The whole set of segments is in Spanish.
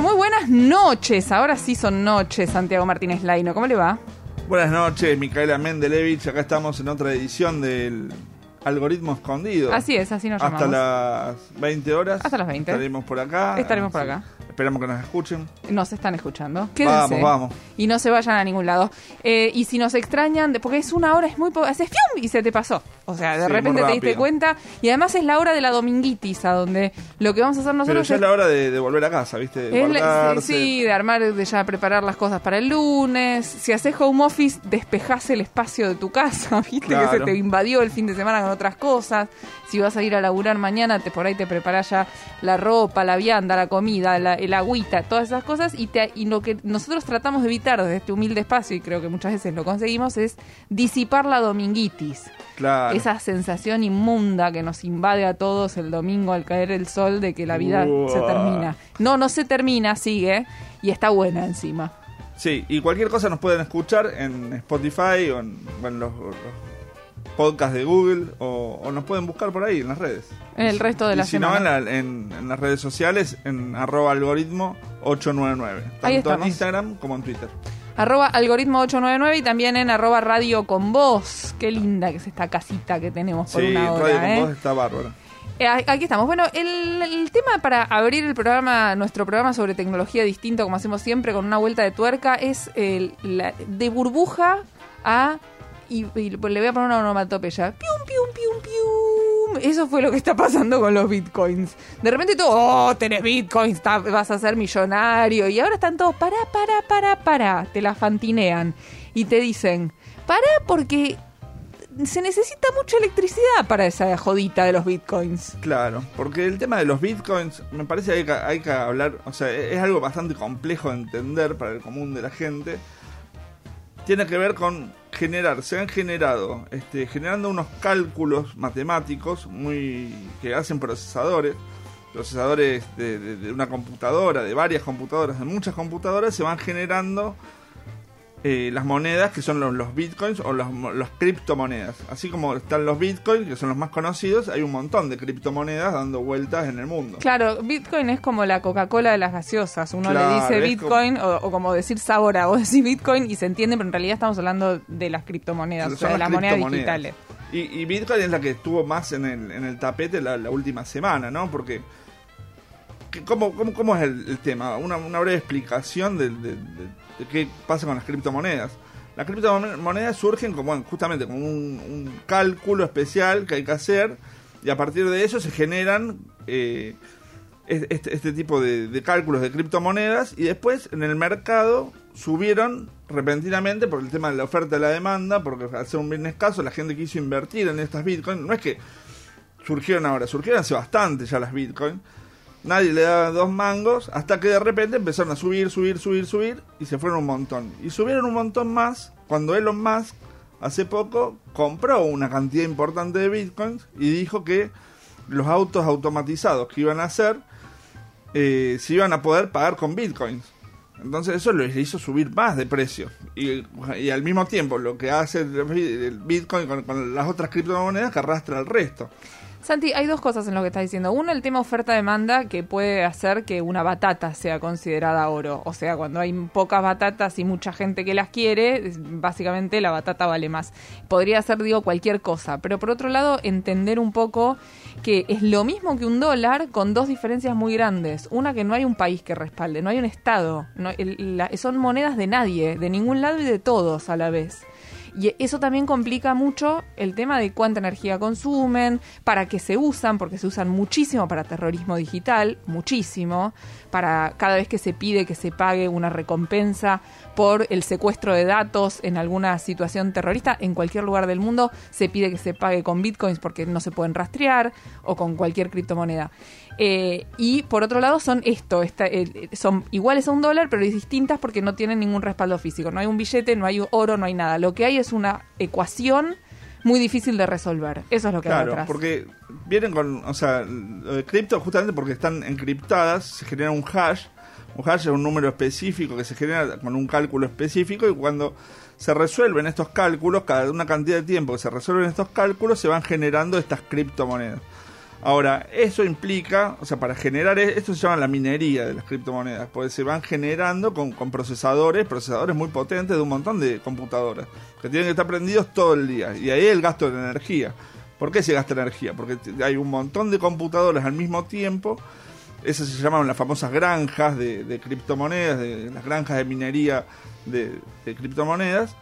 Muy, buenas noches. Ahora sí son noches, Santiago Martínez Laino. ¿Cómo le va? Buenas noches, Micaela Mendelevich. Acá estamos en otra edición del Algoritmo Escondido. Así es, así nos Hasta llamamos. las 20 horas. Hasta las 20. Estaremos por acá. Estaremos por acá. Esperamos que nos escuchen. Nos están escuchando. Quédense. Vamos, vamos. Y no se vayan a ningún lado. Eh, y si nos extrañan, de- porque es una hora, es muy poco. Haces ¡fium! y se te pasó. O sea, de Sí, repente te diste cuenta. Y además es la hora de la dominguitis, a donde lo que vamos a hacer Pero nosotros ya es la hora de, de volver a casa, ¿viste? De la- sí, de armar, de ya preparar las cosas para el lunes. Si haces home office, despejás el espacio de tu casa, viste que se te invadió el fin de semana con otras cosas. Si vas a ir a laburar mañana, te por ahí te preparás ya la ropa, la vianda, la comida, la, el agüita, todas esas cosas. Y, te- y lo que nosotros tratamos de evitar desde este humilde espacio, y creo que muchas veces lo conseguimos, es disipar la dominguitis. Claro. Esa sensación inmunda que nos invade a todos el domingo al caer el sol de que la vida se termina. No, no se termina, sigue y está buena encima. Sí, y cualquier cosa nos pueden escuchar en Spotify o en los podcasts de Google o, o nos pueden buscar por ahí en las redes. En el resto de y la si semana. no, en, la- en- en las redes sociales, en arroba algoritmo 899. Tanto Ahí en. Instagram como en Twitter. Arroba algoritmo 899 y también en arroba radio con voz. Qué linda que es esta casita que tenemos por Sí, una hora. Radio con ¿eh? Voz está bárbaro. Eh, Aquí estamos. Bueno, el, el tema para abrir el programa, nuestro programa sobre tecnología distinto, como hacemos siempre, con una vuelta de tuerca, es el, la- de burbuja a. Y, y le voy a poner una onomatopeya. Pium, pium, pium, pium. Eso fue lo que está pasando con los bitcoins. De repente todo, oh, tenés bitcoins, vas a ser millonario. Y ahora están todos, para, para, para, para. Te la fantinean. Y te dicen, para porque se necesita mucha electricidad para esa jodita de los bitcoins. Claro, porque el tema de los bitcoins me parece que hay que, hay que hablar, o sea, e-, es algo bastante complejo de entender para el común de la gente. Tiene que ver con generar, se han generado, este, generando unos cálculos matemáticos muy que hacen procesadores, procesadores de, de- de una computadora, de varias computadoras, de muchas computadoras, se van generando eh, las monedas que son los, los bitcoins o los, los criptomonedas. Así como están los bitcoins, que son los más conocidos, hay un montón de criptomonedas dando vueltas en el mundo. Claro, Bitcoin es como la Coca-Cola de las gaseosas. Uno Claro, le dice Bitcoin o, o como decir Sabora. Vos decís Bitcoin y se entiende, pero en realidad estamos hablando de las criptomonedas, o sea, de las monedas digitales. Y, y Bitcoin es la que estuvo más en el, en el tapete la, la última semana, ¿no? Porque, ¿qué- ¿cómo, cómo, cómo es el, el tema? Una, una breve explicación de, de- de- de qué pasa con las criptomonedas. Las criptomonedas surgen como bueno, justamente como un, cálculo especial que hay que hacer y a partir de eso se generan eh, es- este, este tipo de, de cálculos de criptomonedas y después en el mercado subieron repentinamente por el tema de la oferta y la demanda, porque al ser un bien escaso la gente quiso invertir en estas bitcoins. No es que surgieron ahora, surgieron hace bastante ya las bitcoins. Nadie le daba dos mangos hasta que de repente empezaron a subir, subir, subir, subir y se fueron un montón. Y subieron un montón más cuando Elon Musk hace poco compró una cantidad importante de bitcoins y dijo que los autos automatizados que iban a hacer eh, se iban a poder pagar con bitcoins. Entonces eso les hizo subir más de precio. Y, y al mismo tiempo lo que hace el bitcoin con, con las otras criptomonedas que arrastra el resto. Santi, hay dos cosas en lo que estás diciendo. Uno, el tema oferta-demanda que puede hacer que una batata sea considerada oro. O sea, cuando hay pocas batatas y mucha gente que las quiere, básicamente la batata vale más. Podría ser, digo, cualquier cosa. Pero por otro lado, entender un poco que es lo mismo que un dólar con dos diferencias muy grandes. Una, que no hay un país que respalde, no hay un Estado. No, el- la- son monedas de nadie, de ningún lado y de todos a la vez. Y eso también complica mucho el tema de cuánta energía consumen, para qué se usan, porque se usan muchísimo para terrorismo digital, muchísimo, para cada vez que se pide que se pague una recompensa por el secuestro de datos en alguna situación terrorista, en cualquier lugar del mundo se pide que se pague con bitcoins porque no se pueden rastrear o con cualquier criptomoneda. Eh, y por otro lado son esto, eh, son iguales a un dólar, pero distintas porque no tienen ningún respaldo físico. No hay un billete, no hay oro, no hay nada. Lo que hay es una ecuación muy difícil de resolver. Eso es lo que claro, porque vienen con, o sea, lo de cripto justamente porque están encriptadas, se genera un hash. Un hash es un número específico que se genera con un cálculo específico y cuando se resuelven estos cálculos, cada una cantidad de tiempo que se resuelven estos cálculos, se van generando estas criptomonedas. Ahora, eso implica, o sea, para generar e-, esto se llama la minería de las criptomonedas, porque se van generando con, procesadores, procesadores muy potentes de un montón de computadoras, que tienen que estar prendidos todo el día. Y ahí el gasto de energía. ¿Por qué se gasta energía? Porque hay un montón de computadoras al mismo tiempo. Esas se llaman las famosas granjas de, criptomonedas, de, las granjas de minería de criptomonedas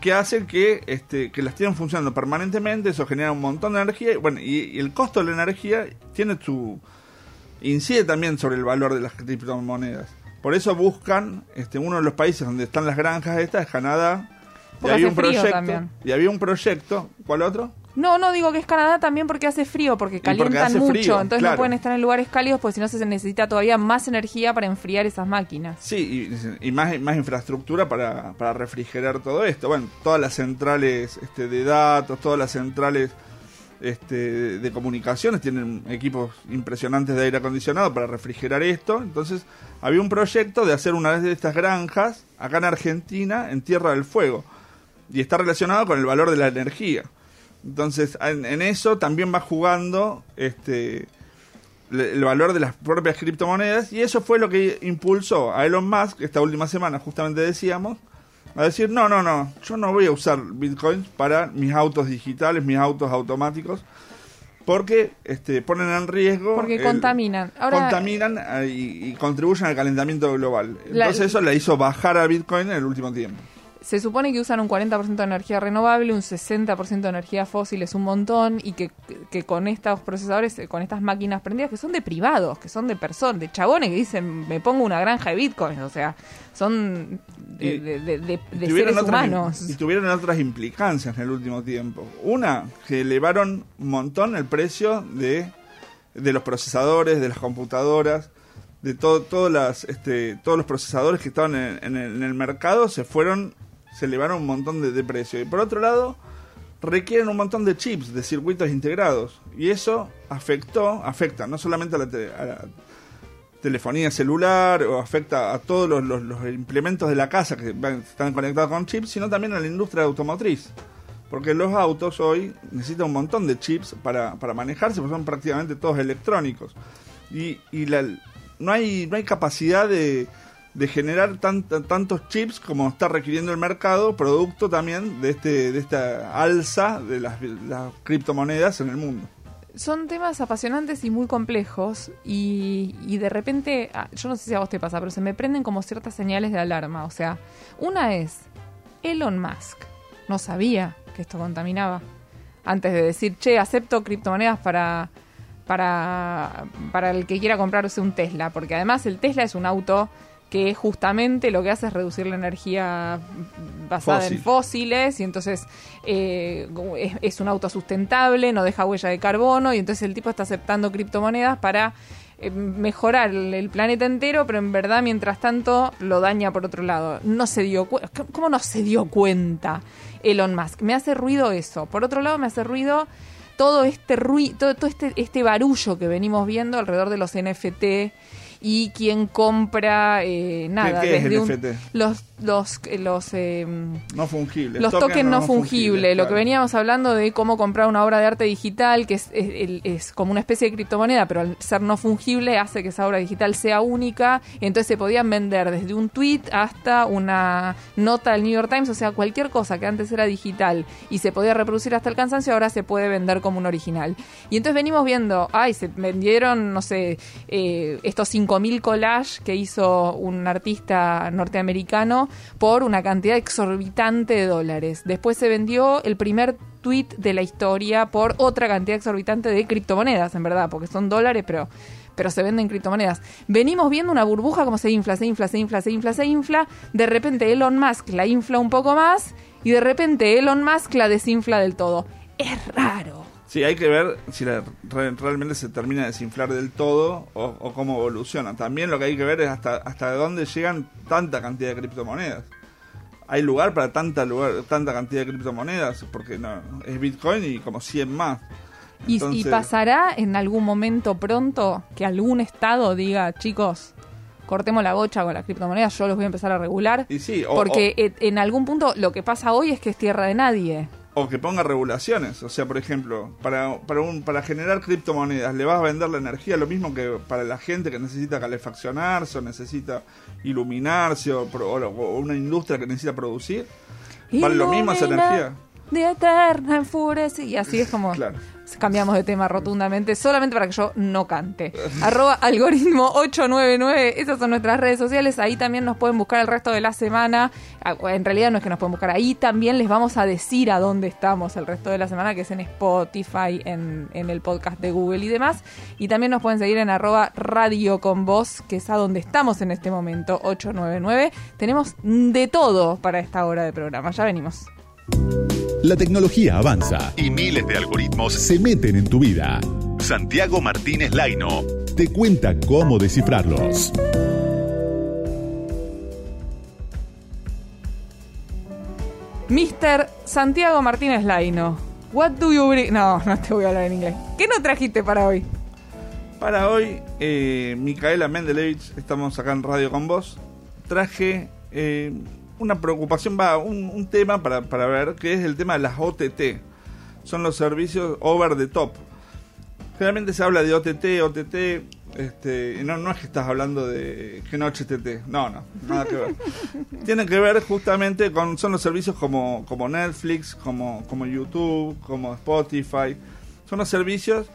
que hacen que, este, que las tienen funcionando permanentemente, eso genera un montón de energía, y, bueno, y, el costo de la energía tiene su incide también sobre el valor de las criptomonedas. Por eso buscan, este, uno de los países donde están las granjas estas es Canadá, y había un proyecto, y había un proyecto, ¿cuál otro? No, no, digo que es Canadá también porque hace frío, porque calientan mucho, entonces no pueden estar en lugares cálidos porque si no se necesita todavía más energía para enfriar esas máquinas. Sí, y, más, más infraestructura para, para, refrigerar todo esto. Bueno, todas las centrales este, de datos, todas las centrales este, de comunicaciones tienen equipos impresionantes de aire acondicionado para refrigerar esto. Entonces había un proyecto de hacer una de estas granjas acá en Argentina, en Tierra del Fuego, y está relacionado con el valor de la energía. Entonces, en, eso también va jugando este el valor de las propias criptomonedas y eso fue lo que impulsó a Elon Musk esta última semana, justamente decíamos, a decir, no, no, no, yo no voy a usar bitcoins para mis autos digitales, mis autos automáticos, porque este, ponen en riesgo... Porque contaminan. contaminan eh, y, contribuyen al calentamiento global. Entonces eso le hizo bajar a Bitcoin en el último tiempo se supone que usan un 40% de energía renovable, un 60% de energía fósil es un montón y que, con estos procesadores, con estas máquinas prendidas que son de privados, que son de personas, de chabones que dicen me pongo una granja de bitcoins, o sea, son de, seres humanos. Y tuvieron otras implicancias en el último tiempo. Una, que elevaron un montón el precio de, los procesadores, de las computadoras de todo, las, este, todos los procesadores que estaban en, el, en, el, mercado se fueron se elevaron un montón de, de precio. Y por otro lado, requieren un montón de chips, de circuitos integrados. Y eso afectó, afecta no solamente a la, telefonía celular o afecta a todos los, implementos de la casa que están conectados con chips, sino también a la industria automotriz. Porque los autos hoy necesitan un montón de chips para, para manejarse, porque son prácticamente todos electrónicos. Y, y la, no, hay, no hay capacidad de, de generar tantos chips como está requiriendo el mercado, producto también de, este, de esta alza de las, criptomonedas en el mundo. Son temas apasionantes y muy complejos y, y de repente, ah, yo no sé si a vos te pasa, pero se me prenden como ciertas señales de alarma. O sea, una es, Elon Musk no sabía que esto contaminaba. Antes de decir, che, acepto criptomonedas para, para, para el que quiera comprarse un Tesla, porque además el Tesla es un auto que justamente lo que hace es reducir la energía basada en fósiles y entonces eh, es, un auto sustentable, no deja huella de carbono y entonces el tipo está aceptando criptomonedas para eh, mejorar el, planeta entero, pero en verdad mientras tanto lo daña por otro lado. No se dio ¿Cómo no se dio cuenta Elon Musk? Me hace ruido eso. Por otro lado me hace ruido todo este ruido, todo, todo este, este barullo que venimos viendo alrededor de los NFT y quien compra eh, nada desde los los eh, los eh, no fungibles los tokens no, fungibles, lo que veníamos hablando de cómo comprar una obra de arte digital que es, es, como una especie de criptomoneda pero al ser no fungible hace que esa obra digital sea única entonces se podían vender desde un tweet hasta una nota del New York Times o sea cualquier cosa que antes era digital y se podía reproducir hasta el cansancio ahora se puede vender como un original. Y entonces venimos viendo ay se vendieron no sé estos cinco 5.000 collages que hizo un artista norteamericano por una cantidad exorbitante de dólares. Después se vendió el primer tweet de la historia por otra cantidad exorbitante de criptomonedas, en verdad, porque son dólares, pero pero se venden criptomonedas. Venimos viendo una burbuja como se infla, se infla, se infla, se infla, se infla. De repente Elon Musk la infla un poco más y de repente Elon Musk la desinfla del todo. Es raro. Sí, hay que ver si la- re- realmente se termina de desinflar del todo o, o cómo evoluciona. También lo que hay que ver es hasta, hasta dónde llegan tanta cantidad de criptomonedas. ¿Hay lugar para tanta, lugar, tanta cantidad de criptomonedas? Porque no, es Bitcoin y como 100 más. Y, y pasará en algún momento pronto que algún estado diga, chicos, cortemos la bocha con las criptomonedas, yo los voy a empezar a regular. Y sí, o- porque en algún punto lo que pasa hoy es que es tierra de nadie. O que ponga regulaciones. O sea, por ejemplo, para, para, un, para generar criptomonedas, ¿le vas a vender la energía lo mismo que para la gente que necesita calefaccionarse o necesita iluminarse o, o- o una industria que necesita producir? ¿Vale lo mismo esa energía? De eterna enfurecida. Y así es como Claro. cambiamos de tema rotundamente, solamente para que yo no cante. Arroba algoritmo 899, esas son nuestras redes sociales, ahí también nos pueden buscar el resto de la semana. Ah, En realidad no es que nos pueden buscar, ahí también les vamos a decir a dónde estamos el resto de la semana, que es en Spotify, en, en el podcast de Google y demás. Y también nos pueden seguir en arroba radio con voz, que es a donde estamos en este momento, 899. Tenemos de todo para esta hora de programa, ya venimos. La tecnología avanza y miles de algoritmos se meten en tu vida. Santiago Martínez Laino te cuenta cómo descifrarlos. Mr. Santiago Martínez Laino. What do you bring? No, no te voy a hablar en inglés. ¿Qué no trajiste para hoy? Para hoy, eh, Micaela Mendelevich, estamos acá en Radio con vos. Traje eh, una preocupación, va, un, un tema para, para ver, que es el tema de las OTT. Son los servicios over the top. Generalmente se habla de OTT, OTT, este, y no, no es que estás hablando de que no HTT, no, no, nada que ver. Tiene que ver justamente con, son los servicios como, como Netflix, como, como YouTube, como Spotify. Son los servicios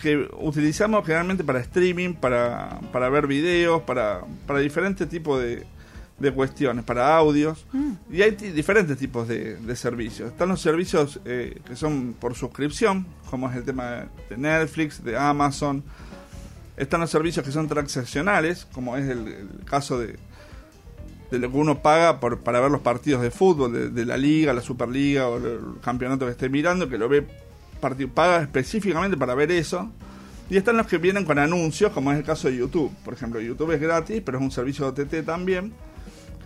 que utilizamos generalmente para streaming, para, para ver videos, para, para diferentes tipos de, de cuestiones, para audios. Y hay diferentes tipos de, de servicios. Están los servicios eh, que son por suscripción, como es el tema de Netflix, de Amazon. Están los servicios que son transaccionales, como es el, el caso de, de lo que uno paga por, para ver los partidos de fútbol, de, de la liga, la superliga o el campeonato que esté mirando, que lo ve paga específicamente para ver eso. Y están los que vienen con anuncios, como es el caso de YouTube. Por ejemplo, YouTube es gratis, pero es un servicio de OTT también.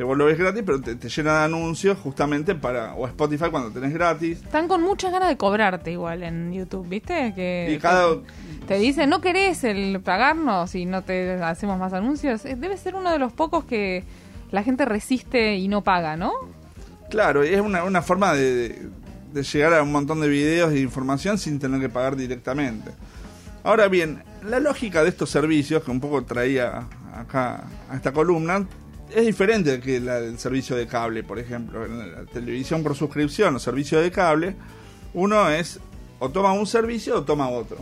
Que vos lo ves gratis, pero te, te llena de anuncios justamente para. O Spotify cuando tenés gratis. Están con muchas ganas de cobrarte igual en YouTube, ¿viste? Que Y cada. te dicen, ¿no querés el pagarnos y no te hacemos más anuncios? Eh, Debe ser uno de los pocos que la gente resiste y no paga, ¿no? Claro, es una, una forma de, de- de llegar a un montón de videos e información sin tener que pagar directamente. Ahora bien, la lógica de estos servicios, que un poco traía acá a esta columna, es diferente que la del servicio de cable, por ejemplo. En la televisión por suscripción o servicio de cable, uno es o toma un servicio o toma otro.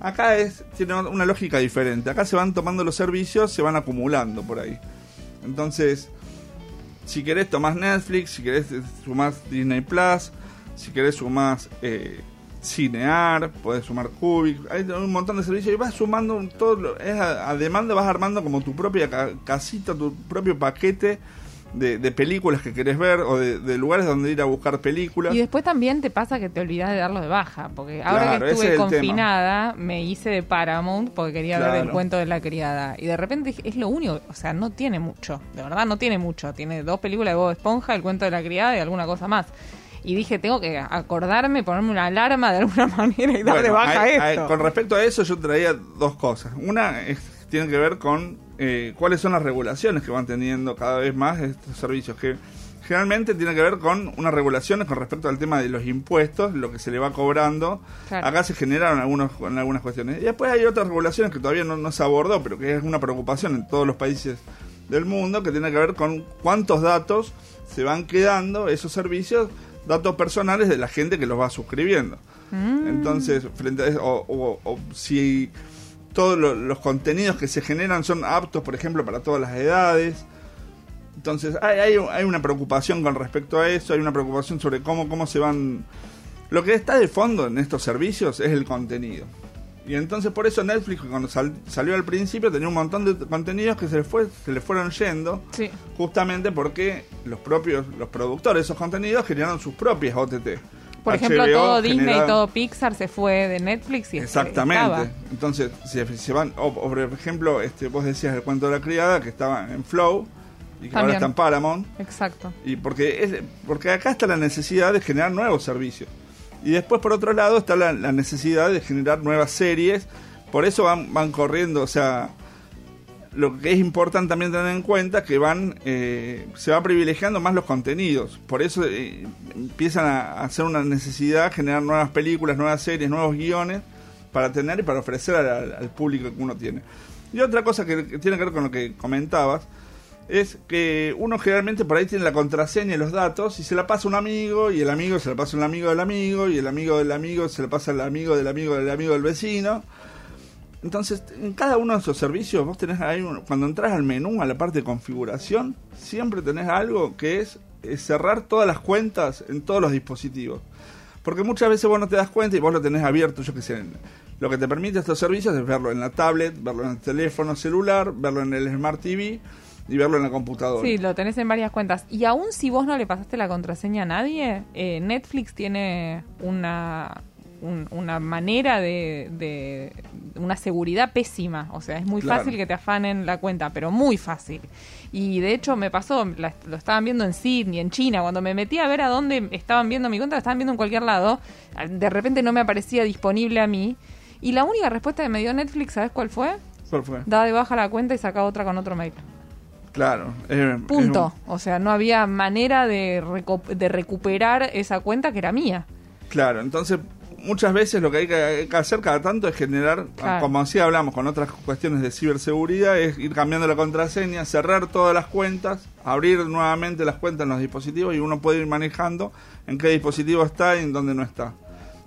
Acá es tiene una lógica diferente. Acá se van tomando los servicios, se van acumulando por ahí. Entonces, si querés tomás Netflix, si querés eh, sumás Disney Plus, si querés sumás eh, Cinear, podés sumar Cubic, hay un montón de servicios y vas sumando todo, lo- es a, a demanda vas armando como tu propia ca- casita, tu propio paquete de, de películas que querés ver o de, de lugares donde ir a buscar películas. Y después también te pasa que te olvidas de darlo de baja, porque ahora Claro, que estuve es el tema. confinada, me hice de Paramount porque quería ver el cuento de la criada. Y de repente es lo único, o sea, no tiene mucho, de verdad no tiene mucho. Tiene dos películas de Bob Esponja, el cuento de la criada y alguna cosa más. Y dije, tengo que acordarme, ponerme una alarma de alguna manera y dar de Bueno, baja hay- hay- esto. con respecto a eso, yo traía dos cosas. Una es- tiene que ver con eh, cuáles son las regulaciones que van teniendo cada vez más estos servicios, que generalmente tiene que ver con unas regulaciones con respecto al tema de los impuestos, lo que se le va cobrando. Claro. Acá se generaron algunos, algunas cuestiones. Y después hay otras regulaciones que todavía no, no se abordó, pero que es una preocupación en todos los países del mundo, que tiene que ver con cuántos datos se van quedando esos servicios, datos personales de la gente que los va suscribiendo. Mm. Entonces, frente a eso, o, o- o si todos lo- los contenidos que se generan son aptos, por ejemplo, para todas las edades. Entonces hay, hay, hay una preocupación con respecto a eso, hay una preocupación sobre cómo, cómo se van... Lo que está de fondo en estos servicios es el contenido. Y entonces por eso Netflix cuando sal- salió al principio tenía un montón de contenidos que se le, fue, se le fueron yendo Sí. justamente porque los propios los productores de esos contenidos generaron sus propias OTT. Por ejemplo, todo Disney y todo Pixar se fue de Netflix y Exactamente. estaba. Entonces, si se van, o, o por ejemplo, este, vos decías el cuento de la criada que estaba en Flow y que ahora También. está en Paramount. Exacto. Y porque, es, porque acá está la necesidad de generar nuevos servicios. Y después, por otro lado, está la, la necesidad de generar nuevas series. Por eso van, van corriendo, o sea, lo que es importante también tener en cuenta que van eh, se va privilegiando más los contenidos. Por eso eh, empiezan a hacer una necesidad generar nuevas películas, nuevas series, nuevos guiones para tener y para ofrecer al, al público que uno tiene. Y otra cosa que tiene que ver con lo que comentabas es que uno generalmente por ahí tiene la contraseña y los datos y se la pasa un amigo y el amigo se la pasa a un amigo del amigo y el amigo del amigo se la pasa al amigo del amigo del amigo del vecino. Entonces, en cada uno de esos servicios vos tenés ahí, cuando entras al menú, a la parte de configuración, siempre tenés algo que es, cerrar todas las cuentas en todos los dispositivos. Porque muchas veces vos no te das cuenta y vos lo tenés abierto, yo que sé. Lo que te permite estos servicios es verlo en la tablet, verlo en el teléfono celular, verlo en el Smart TV y verlo en la computadora. Sí, lo tenés en varias cuentas. Y aún si vos no le pasaste la contraseña a nadie, eh, Netflix tiene una, un- una manera de, de- una seguridad pésima. O sea, es muy Claro. fácil que te afanen la cuenta, pero muy fácil. Y de hecho me pasó, la- lo estaban viendo en Sydney, en China, cuando me metí a ver a dónde estaban viendo mi cuenta, la estaban viendo en cualquier lado, de repente no me aparecía disponible a mí. Y la única respuesta que me dio Netflix, ¿sabes cuál fue? ¿Cuál fue? Da de baja la cuenta y saca otra con otro mail. Claro. Punto. un- O sea, no había manera de, reco- de recuperar esa cuenta que era mía. Claro, entonces muchas veces lo que hay que, hay que hacer cada tanto es generar, Claro. como así hablamos con otras cuestiones de ciberseguridad, es ir cambiando la contraseña, cerrar todas las cuentas, abrir nuevamente las cuentas en los dispositivos y uno puede ir manejando en qué dispositivo está y en dónde no está.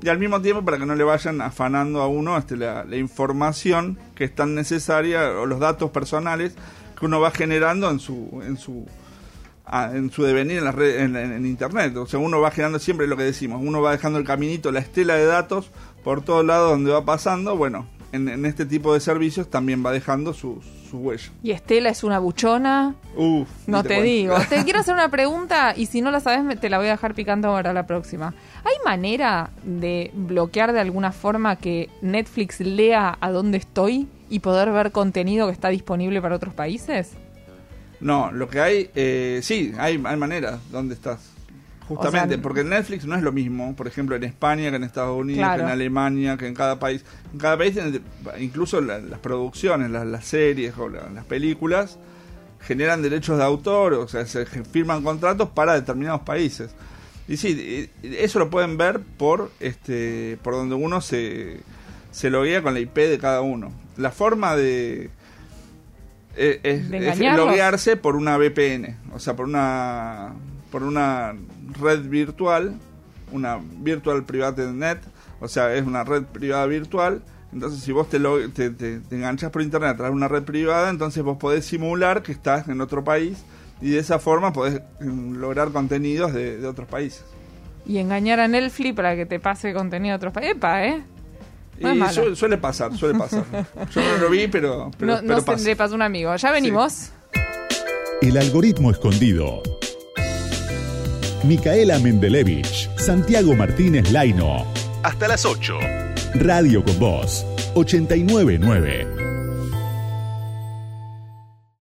Y al mismo tiempo para que no le vayan afanando a uno este, la, la información que es tan necesaria o los datos personales que uno va generando en su en su a- en su devenir en, en, en- internet. O sea, uno va generando siempre lo que decimos, uno va dejando el caminito, la estela de datos por todos lados donde va pasando. Bueno, en, en este tipo de servicios también va dejando su, su huella. Y Estela es una buchona. Uf, No te, digo. Te quiero hacer una pregunta y si no la sabes te la voy a dejar picando para la próxima. ¿Hay manera de bloquear de alguna forma que Netflix lea a dónde estoy y poder ver contenido que está disponible para otros países? No, lo que hay, eh, sí, hay, hay maneras donde estás. Justamente, O sea, porque Netflix no es lo mismo, por ejemplo, en España que en Estados Unidos, Claro. que en Alemania, que en cada país. En cada país, incluso la- las producciones, las, las series o la- las películas, generan derechos de autor, o sea, se firman contratos para determinados países. Y sí, eso lo pueden ver por este por donde uno se, se loguea con la IP de cada uno. La forma de eh, es, loguearse por una VPN, o sea, por una por una red virtual, una virtual private net, o sea, es una red privada virtual. Entonces, si vos te, lo- te, te, te enganchas por internet a través de una red privada, entonces vos podés simular que estás en otro país y de esa forma podés mm, lograr contenidos de, de otros países. Y engañar a Netflix para que te pase contenido de otros países. Epa, ¿eh? No y su- suele pasar, suele pasar. Yo no lo vi, pero, pero, no pero no se pasa. le pasó un amigo. Ya venimos. El algoritmo escondido. Micaela Mendelevich, Santiago Martínez Laino. Hasta las 8. Radio con Voz, 899.